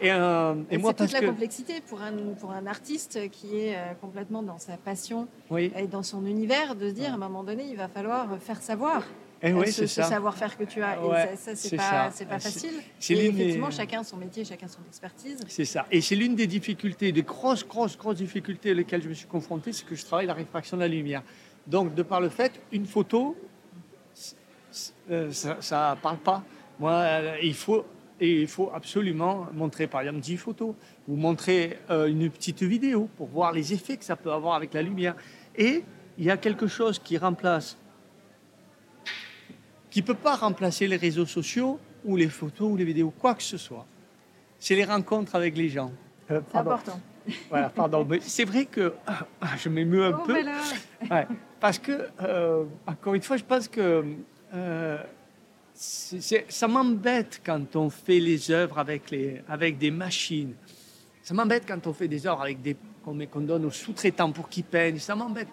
Et, euh, et moi, toute la complexité pour un, pour un artiste qui est complètement dans sa passion et dans son univers, de se dire à un moment donné, il va falloir faire savoir. Et oui, ce, ce savoir-faire que tu as. et ça, c'est pas, pas facile. et effectivement, chacun son métier, chacun son expertise. C'est ça. Et c'est l'une des difficultés, des grosses, grosses, grosses difficultés auxquelles je me suis confronté, c'est que je travaille la réfraction de la lumière. Donc, de par le fait, une photo, euh, ça ne parle pas. Moi, euh, il faut, et il faut absolument montrer, par exemple, 10 photos ou montrer euh, une petite vidéo pour voir les effets que ça peut avoir avec la lumière. Et il y a quelque chose qui remplace, qui ne peut pas remplacer les réseaux sociaux ou les photos ou les vidéos, quoi que ce soit. C'est les rencontres avec les gens. c'est important. Voilà, pardon. Mais c'est vrai que ah, je m'émeus un oh, peu. Ouais, parce que, encore une fois, je pense que euh, ça m'embête quand on fait les œuvres avec, les, avec des machines. Ça m'embête quand on fait des œuvres avec des qu'on donne aux sous-traitants pour qu'ils peignent. Ça m'embête.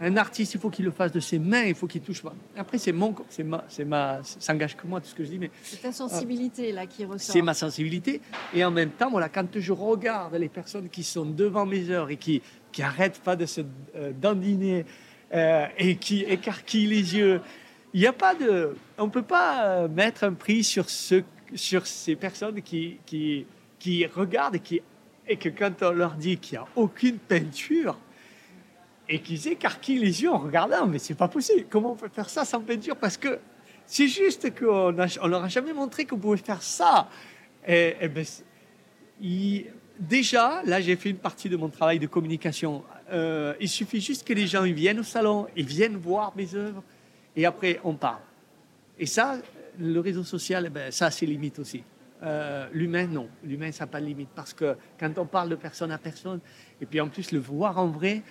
Un artiste, il faut qu'il le fasse de ses mains, il faut qu'il touche. Après, c'est mon, c'est ma, c'est ma, ça engage que moi tout ce que je dis, mais c'est ta sensibilité là qui ressort. C'est ma sensibilité, et en même temps, voilà, quand je regarde les personnes qui sont devant mes œuvres et qui qui arrêtent pas de se euh, dandiner euh, et qui écarquillent les yeux il n'y a pas de, on peut pas euh, mettre un prix sur ce, sur ces personnes qui, qui, qui regardent et qui, et que quand on leur dit qu'il n'y a aucune peinture et qu'ils écarquillent les yeux en regardant, mais c'est pas possible. Comment on peut faire ça sans peinture Parce que c'est juste qu'on on leur a jamais montré qu'on pouvait faire ça. Et, ben, déjà, là, j'ai fait une partie de mon travail de communication. Euh, il suffit juste que les gens viennent au salon, ils viennent voir mes œuvres, et après on parle. Et ça, le réseau social, eh ben, ça c'est limite aussi. Euh, l'humain, non. L'humain, ça n'a pas de limite. Parce que quand on parle de personne à personne, et puis en plus le voir en vrai,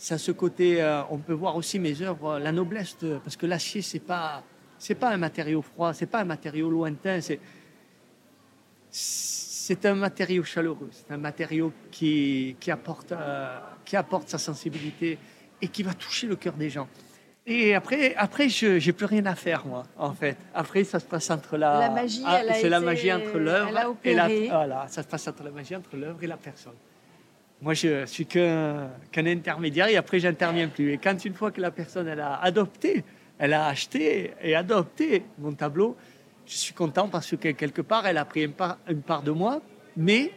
ça ce côté, euh, on peut voir aussi mes œuvres, la noblesse, parce que l'acier, c'est pas, c'est pas un matériau froid, c'est pas un matériau lointain, c'est, c'est un matériau chaleureux, c'est un matériau qui, qui apporte, euh, qui apporte sa sensibilité et qui va toucher le cœur des gens. Et après, après je n'ai plus rien à faire, moi, en fait. Après, ça se passe entre la... La magie, ah, C'est la magie entre l'œuvre et la... Voilà, ça se passe entre la magie entre l'œuvre et la personne. Moi, je suis qu'un intermédiaire et après, j'interviens plus. Et quand une fois que la personne, elle a adopté, elle a acheté et adopté mon tableau, je suis content parce que quelque part, elle a pris une part, de moi, mais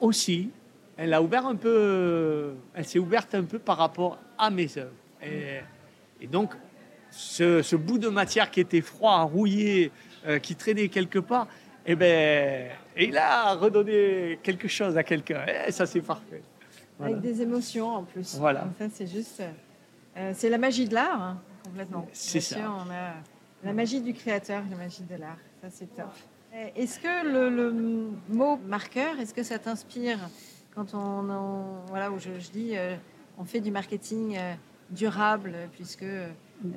aussi, elle a ouvert un peu, elle s'est ouverte un peu par rapport à mes œuvres. Et, et donc, ce, bout de matière qui était froid, rouillé, euh, qui traînait quelque part, eh ben, il a redonné quelque chose à quelqu'un. Et ça, c'est parfait. Avec des émotions en plus. Voilà. En fait, c'est juste. Euh, c'est la magie de l'art, hein, complètement. C'est ça. on a la magie du créateur, la magie de l'art. Ça, c'est top. Est-ce que le, mot marqueur, est-ce que ça t'inspire quand on, voilà, où je, dis, euh, on fait du marketing durable, puisque euh,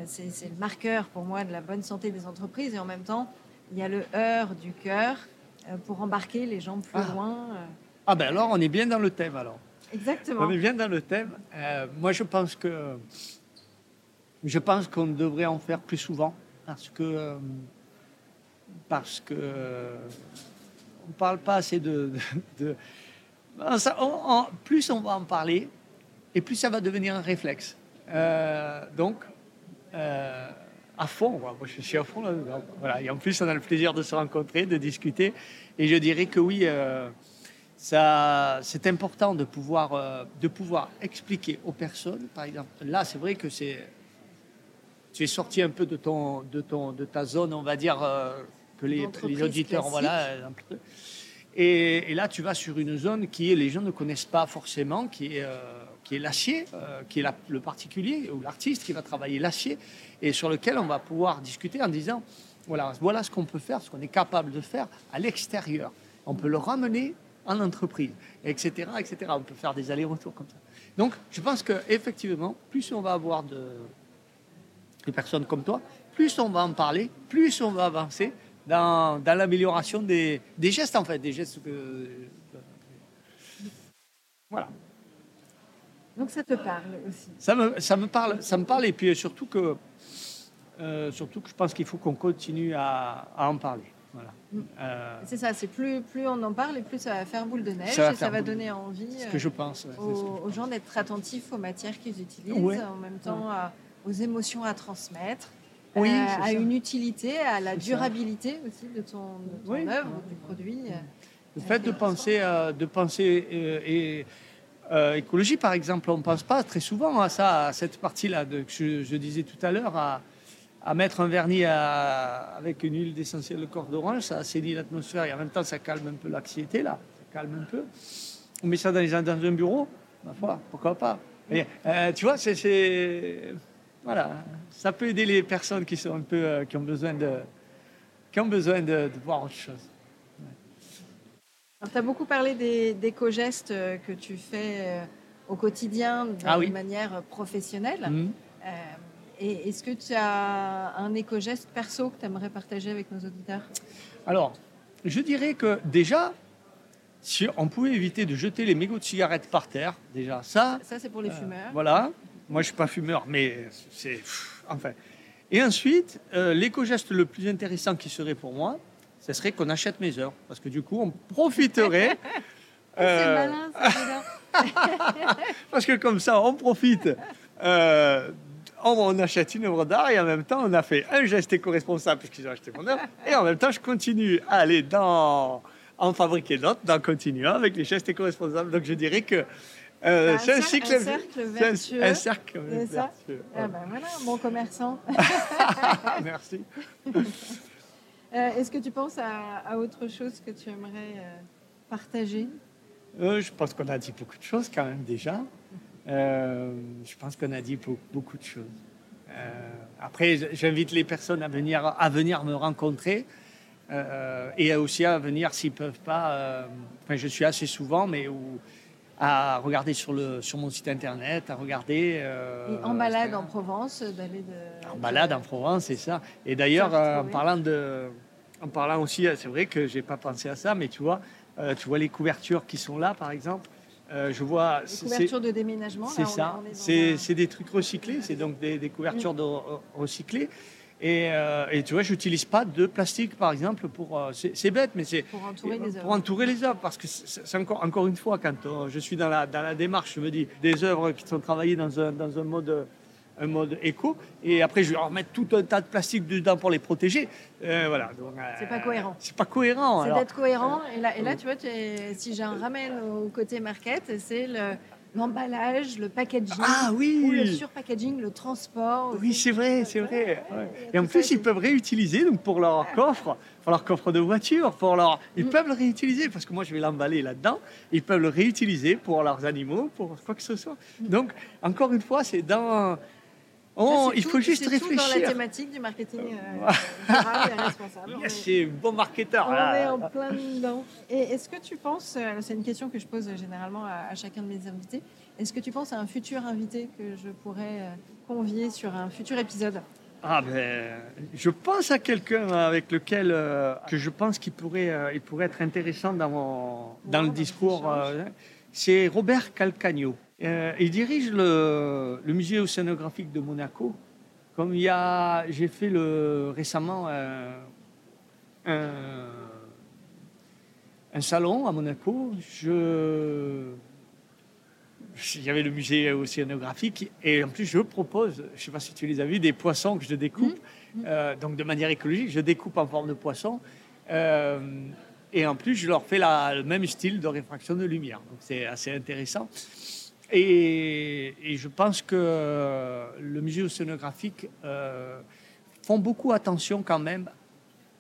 c'est le marqueur pour moi de la bonne santé des entreprises. Et en même temps, il y a le heure du cœur euh, pour embarquer les gens plus ah. loin. Euh. Ah ben alors, on est bien dans le thème alors. Exactement. On est bien dans le thème. moi, je pense que je pense qu'on devrait en faire plus souvent parce que parce que on parle pas assez de, de, plus on va en parler et plus ça va devenir un réflexe. Euh, donc, euh, à fond, moi je suis à fond là Voilà. Et en plus, on a le plaisir de se rencontrer, de discuter. Et je dirais que oui, euh, ça, c'est important de pouvoir, de pouvoir expliquer aux personnes. Par exemple, là, c'est vrai que c'est, tu es sorti un peu de ton, de ton, de ta zone, on va dire que les, les auditeurs, voilà. Et, et, là, tu vas sur une zone qui les gens ne connaissent pas forcément, qui est qui est l'acier, euh, qui est le particulier ou l'artiste qui va travailler l'acier, et sur lequel on va pouvoir discuter en disant Voilà, voilà ce qu'on peut faire, ce qu'on est capable de faire à l'extérieur. On peut le ramener en entreprise, etc., etc. On peut faire des allers-retours comme ça. Donc, je pense qu'effectivement, plus on va avoir de, des personnes comme toi, plus on va en parler, plus on va avancer dans, dans l'amélioration des, des, gestes, en fait, des gestes que... Voilà. Donc ça te parle aussi ça me, ça me, parle, ça me parle, et puis surtout que, euh, surtout que je pense qu'il faut qu'on continue à, à, en parler. Voilà. Mm. Euh, c'est ça, c'est plus, plus on en parle et plus ça va faire boule de neige ça et ça va donner envie ce que je pense, ouais, aux, aux, gens d'être attentifs aux matières qu'ils utilisent, ouais. en même temps ouais. à, aux émotions à transmettre, oui, à, à une utilité, à la durabilité ça. aussi de ton, de ton oui. œuvre, du produit. Le fait de penser, euh, de penser euh, et euh, écologie, par exemple, on ne pense pas très souvent à ça, à cette partie-là que je, je, disais tout à l'heure, à, à, mettre un vernis à, avec une huile d'essentiel de corps d'orange, ça assainit l'atmosphère et en même temps ça calme un peu l'anxiété, là, ça calme un peu. On met ça dans, les, dans un bureau, ma foi, pourquoi pas. Et, euh, tu vois, c'est voilà, ça peut aider les personnes qui sont un peu, euh, qui ont besoin de, qui ont besoin de, de voir autre chose. Tu as beaucoup parlé des d'éco-gestes que tu fais euh, au quotidien de ah oui. manière professionnelle. Mmh. Euh, et est-ce que tu as un éco-geste perso que tu aimerais partager avec nos auditeurs? Alors, je dirais que déjà, si on pouvait éviter de jeter les mégots de cigarettes par terre, déjà, ça. Ça, c'est pour les euh, fumeurs. Voilà. Moi, je ne suis pas fumeur, mais c'est. Enfin. Et ensuite, euh, l'éco-geste le plus intéressant qui serait pour moi, ce serait qu'on achète mes heures. Parce que du coup, on profiterait. <laughs> euh... malin, <laughs> parce que comme ça, on profite. Euh, on achète une œuvre d'art et en même temps, on a fait un geste éco-responsable puisqu'ils ont acheté mon œuvre. Et en même temps, je continue à aller dans en fabriquer d'autres, dans continuant avec les gestes éco-responsables. Donc, je dirais que euh, c'est un, cycle, un cercle vertueux. Un, cercle vertueux. Ah ben voilà, bon commerçant. <laughs> <laughs> Merci. Euh, Est-ce que tu penses à, à, autre chose que tu aimerais euh, partager? Je pense qu'on a dit beaucoup de choses quand même déjà. Euh, je pense qu'on a dit beaucoup, de choses. Euh, après, j'invite les personnes à venir, à venir me rencontrer et aussi à venir s'ils ne peuvent pas. enfin, je suis assez souvent, mais où, à regarder sur, le, sur mon site internet, à regarder. Euh, et en balade en Provence, d'aller de. En balade en Provence, c'est ça. Et d'ailleurs, euh, en parlant de, en parlant aussi, c'est vrai que j'ai pas pensé à ça, mais tu vois, euh, tu vois les couvertures qui sont là, par exemple. Je vois. Les couvertures de déménagement. C'est ça. C'est un... des trucs recyclés. C'est donc des, des couvertures de, recyclées. Et, euh, et, tu vois, je n'utilise pas de plastique, par exemple, pour. Euh, c'est bête, mais c'est. Pour entourer les œuvres. Pour entourer les œuvres. Parce que c'est encore, encore une fois, quand euh, je suis dans la, dans la démarche, je me dis des œuvres qui sont travaillées dans un, dans un mode. Un mode éco, et après je vais leur mettre tout un tas de plastique dedans pour les protéger. Euh, voilà. C'est pas cohérent. C'est pas cohérent. C'est d'être cohérent. Et là, et là, tu vois, tu es, si j'en ramène au côté market, c'est le l'emballage, le packaging, ah, oui. ou le surpackaging, le transport. Oui, c'est vrai, c'est vrai. Ouais. Et en plus, ils peuvent réutiliser donc pour leur coffre, pour leur coffre de voiture, pour leur, ils mm. peuvent le réutiliser parce que moi je vais l'emballer là-dedans. Ils peuvent le réutiliser pour leurs animaux, pour quoi que ce soit. Mm. Donc encore une fois, c'est dans Oh, il tout, faut juste réfléchir. Tout dans la thématique du marketing euh, <laughs> durable et responsable. Yes, c'est bon marketeur. On là. est en plein dedans. Et est-ce que tu penses, euh, c'est une question que je pose généralement à, à chacun de mes invités, est-ce que tu penses à un futur invité que je pourrais euh, convier sur un futur épisode? Ah ben, je pense à quelqu'un avec lequel euh, que je pense qu'il pourrait, euh, il pourrait être intéressant dans, mon, dans le discours. Euh, c'est Robert Calcagno. Euh, il dirige le, le, musée océanographique de Monaco. Comme il y a, j'ai fait le, récemment un, un, un, salon à Monaco. Je, il y avait le musée océanographique et en plus je propose, je ne sais pas si tu les as vus, des poissons que je découpe, mmh. euh, donc de manière écologique, je découpe en forme de poisson. Euh, et en plus, je leur fais la, le même style de réfraction de lumière. Donc c'est assez intéressant. Et, je pense que le musée océanographique euh, font beaucoup attention quand même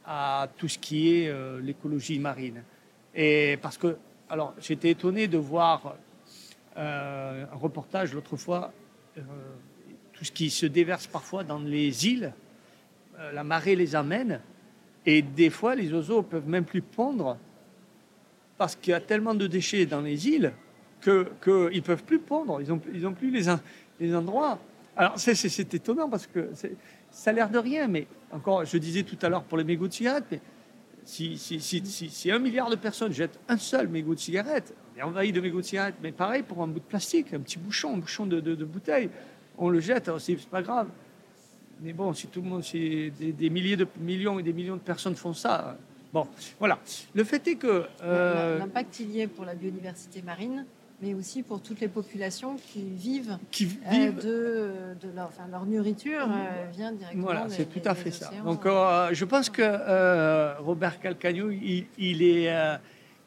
à tout ce qui est euh, l'écologie marine. Et parce que, alors, j'étais étonné de voir euh, un reportage l'autre fois, euh, tout ce qui se déverse parfois dans les îles, euh, la marée les amène. Et des fois, les oiseaux peuvent même plus pondre parce qu'il y a tellement de déchets dans les îles qu'ils ne peuvent plus pondre. Ils n'ont plus les, endroits. Alors, c'est étonnant parce que ça a l'air de rien, mais encore, je disais tout à l'heure pour les mégots de cigarettes, si, un milliard de personnes jettent un seul mégot de cigarette, on est envahi de mégots de cigarette, mais pareil pour un bout de plastique, un petit bouchon, un bouchon de, bouteille, on le jette, c'est pas grave. Mais bon, si tout le monde, si des, milliers de millions et des millions de personnes font ça, bon, voilà. Le fait est que euh, l'impact il y est pour la biodiversité marine, mais aussi pour toutes les populations qui vivent, qui euh, vivent... de, de, leur, enfin, leur nourriture euh, vient directement. Voilà, c'est tout à fait ça. Donc, euh, je pense que Robert Calcagno, il, il est,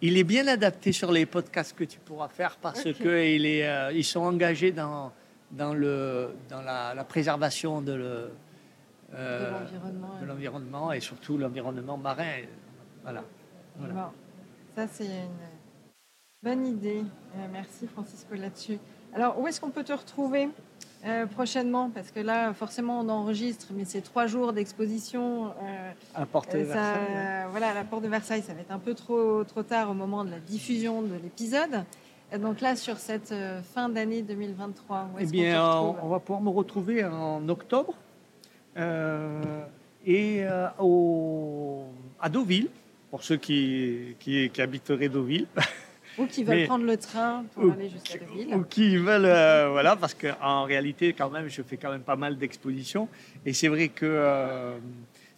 il est bien adapté sur les podcasts que tu pourras faire parce que il est, ils sont engagés dans, dans, le, dans la, la préservation de, le, de l'environnement et surtout l'environnement marin. Voilà. voilà. Bon, ça, c'est une Bonne idée. Euh, merci Francisco là-dessus. Alors, où est-ce qu'on peut te retrouver euh, prochainement? Parce que là, forcément, on enregistre, mais c'est trois jours d'exposition. Euh, à Porte de Versailles. voilà, à la Porte de Versailles, ça va être un peu trop, trop tard au moment de la diffusion de l'épisode. Donc là, sur cette fin d'année 2023, où est-ce Eh bien, on, va pouvoir me retrouver en octobre et au, à Deauville, pour ceux qui, qui, qui habiteraient Deauville. <laughs> Ou qui veulent prendre le train pour aller jusqu'à Deauville. Ou qui veulent, euh, voilà, parce qu'en réalité, quand même, je fais quand même pas mal d'expositions. Et c'est vrai que euh,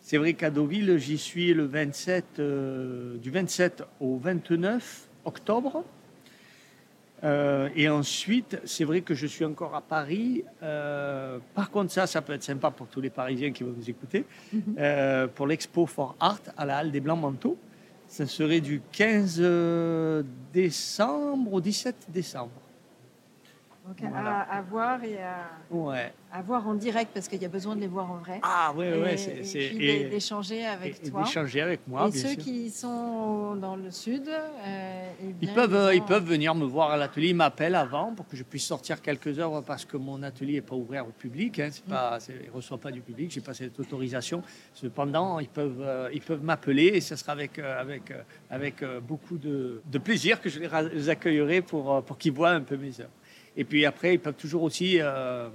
c'est vrai qu'à Deauville, j'y suis le 27, euh, du 27 au 29 octobre. et ensuite, c'est vrai que je suis encore à Paris. par contre, ça, ça peut être sympa pour tous les Parisiens qui vont nous écouter. Mhm. pour l'Expo for Art à la Halle des Blancs Manteaux. Ça serait du 15 euh, décembre au 17 décembre. Donc à, voir et à, voir en direct parce qu'il y a besoin de les voir en vrai. Ah oui, oui, c'est. Et, d'échanger avec et, toi. D'échanger avec moi. Et ceux qui sont dans le sud, euh, eh ils, peuvent, ils, peuvent venir me voir à l'atelier. Ils m'appellent avant pour que je puisse sortir quelques heures parce que mon atelier n'est pas ouvert au public. Hein, mm. pas, il ne reçoit pas du public. J'ai pas cette autorisation. Cependant, ils peuvent, euh, ils peuvent m'appeler et ce sera avec, euh, avec, avec beaucoup de, de, plaisir que je les accueillerai pour, pour qu'ils voient un peu mes œuvres. Et puis après, ils peuvent toujours aussi euh,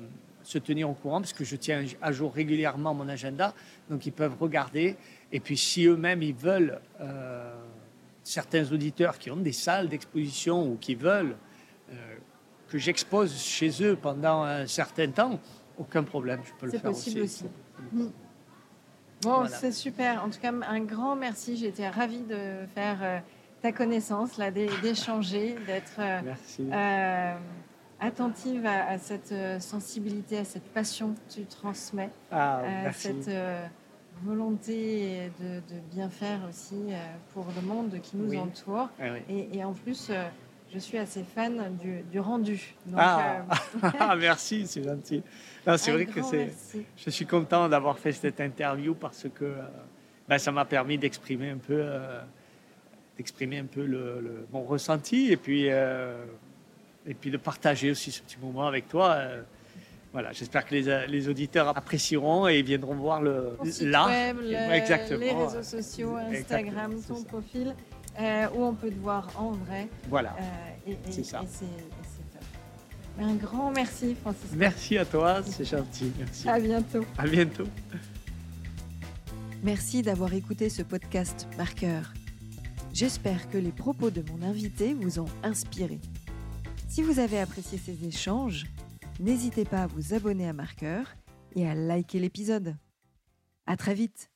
se tenir au courant parce que je tiens à jour régulièrement mon agenda. Donc ils peuvent regarder. Et puis si eux-mêmes, ils veulent, euh, certains auditeurs qui ont des salles d'exposition ou qui veulent euh, que j'expose chez eux pendant un certain temps, aucun problème, je peux le faire aussi. C'est possible aussi. Mm. Bon, c'est super. En tout cas, un grand merci. J'étais ravie de faire ta connaissance, là, d'échanger, d'être. Merci attentive à, cette euh, sensibilité, à cette passion que tu transmets, ah, à cette euh, volonté de, bien faire aussi euh, pour le monde qui nous entoure. Ah et, en plus, je suis assez fan du, rendu. <laughs> <laughs> ah. merci, c'est gentil. C'est vrai que c'est. Je suis content d'avoir fait cette interview parce que ben, ça m'a permis d'exprimer un peu, d'exprimer un peu le, mon ressenti et puis et puis de partager aussi ce petit moment avec toi. Euh, voilà, j'espère que les, les, auditeurs apprécieront et viendront voir le là, exactement, les réseaux sociaux, Instagram, ton profil, euh, où on peut te voir en vrai. Voilà, euh, c'est ça. Un grand merci, Francis. Merci à toi, c'est gentil. Merci. À bientôt. À bientôt. Merci d'avoir écouté ce podcast Marqueur. J'espère que les propos de mon invité vous ont inspiré. Si vous avez apprécié ces échanges, n'hésitez pas à vous abonner à Marqueur et à liker l'épisode. À très vite